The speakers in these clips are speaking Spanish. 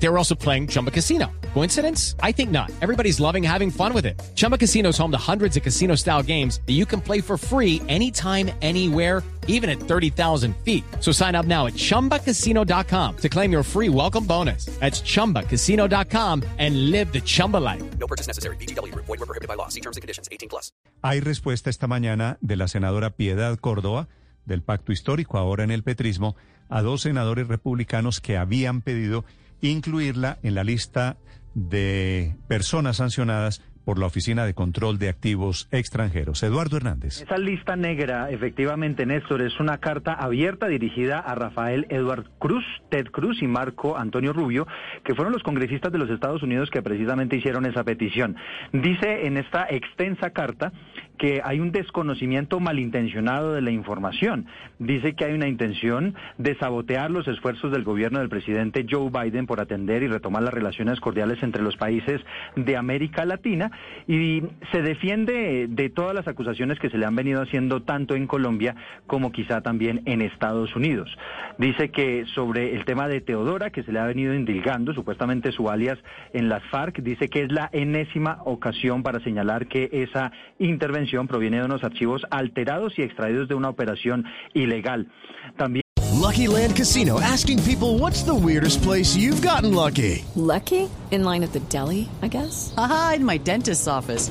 They were also playing Chumba Casino. Coincidence? I think not. Everybody's loving having fun with it. Chumba Casino is home to hundreds of casino style games that you can play for free anytime, anywhere, even at 30,000 feet. So sign up now at chumbacasino.com to claim your free welcome bonus. That's chumbacasino.com and live the Chumba life. No purchase necessary. BGW. Void were prohibited by law. See terms and conditions. 18 plus. Hay respuesta esta mañana de la senadora Piedad Córdoba del Pacto Histórico, ahora en el petrismo, a dos senadores republicanos que habían pedido incluirla en la lista de personas sancionadas por la Oficina de Control de Activos Extranjeros. Eduardo Hernández. Esa lista negra, efectivamente, Néstor, es una carta abierta dirigida a Rafael Edward Cruz, Ted Cruz y Marco Antonio Rubio, que fueron los congresistas de los Estados Unidos que precisamente hicieron esa petición. Dice en esta extensa carta que hay un desconocimiento malintencionado de la información. Dice que hay una intención de sabotear los esfuerzos del gobierno del presidente Joe Biden por atender y retomar las relaciones cordiales entre los países de América Latina y se defiende de todas las acusaciones que se le han venido haciendo tanto en Colombia como quizá también en Estados Unidos. Dice que sobre el tema de Teodora, que se le ha venido indilgando, supuestamente su alias en las FARC, dice que es la enésima ocasión para señalar que esa intervención proviene de unos archivos alterados y extraídos de una operación ilegal. También Lucky Land Casino asking people what's the weirdest place you've gotten lucky? Lucky? In line at the deli, I guess. Aha, in my dentist's office.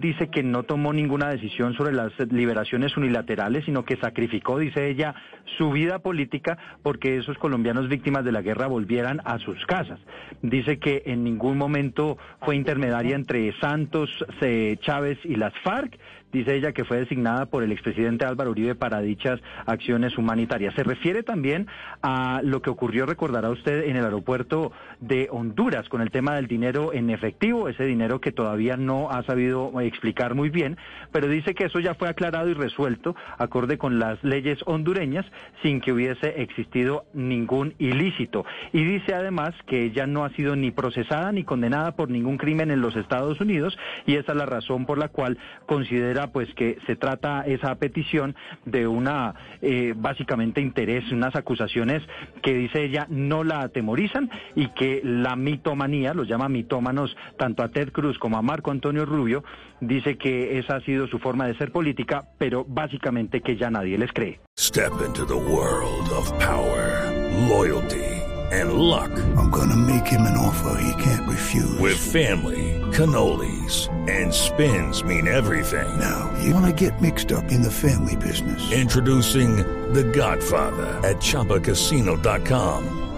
Dice que no tomó ninguna decisión sobre las liberaciones unilaterales, sino que sacrificó, dice ella, su vida política porque esos colombianos víctimas de la guerra volvieran a sus casas. Dice que en ningún momento fue intermediaria entre Santos, eh, Chávez y las FARC. Dice ella que fue designada por el expresidente Álvaro Uribe para dichas acciones humanitarias. Se refiere también a lo que ocurrió, recordará usted, en el aeropuerto de Honduras con el tema del dinero en efectivo, ese dinero que todavía no ha sabido explicar muy bien, pero dice que eso ya fue aclarado y resuelto acorde con las leyes hondureñas sin que hubiese existido ningún ilícito. Y dice además que ella no ha sido ni procesada ni condenada por ningún crimen en los Estados Unidos y esa es la razón por la cual considera pues que se trata esa petición de una eh, básicamente interés, unas acusaciones que dice ella no la atemorizan y que la mitomanía, los llama mitómanos tanto a Ted Cruz como a Marco Antonio Rubio, dice que esa ha sido su forma de ser política, pero básicamente que ya nadie les cree. Step into the world of power, loyalty and luck. I'm gonna make him an offer he can't refuse. With family, cannolis and spins mean everything. Now, you wanna get mixed up in the family business. Introducing The Godfather at chapacasino.com.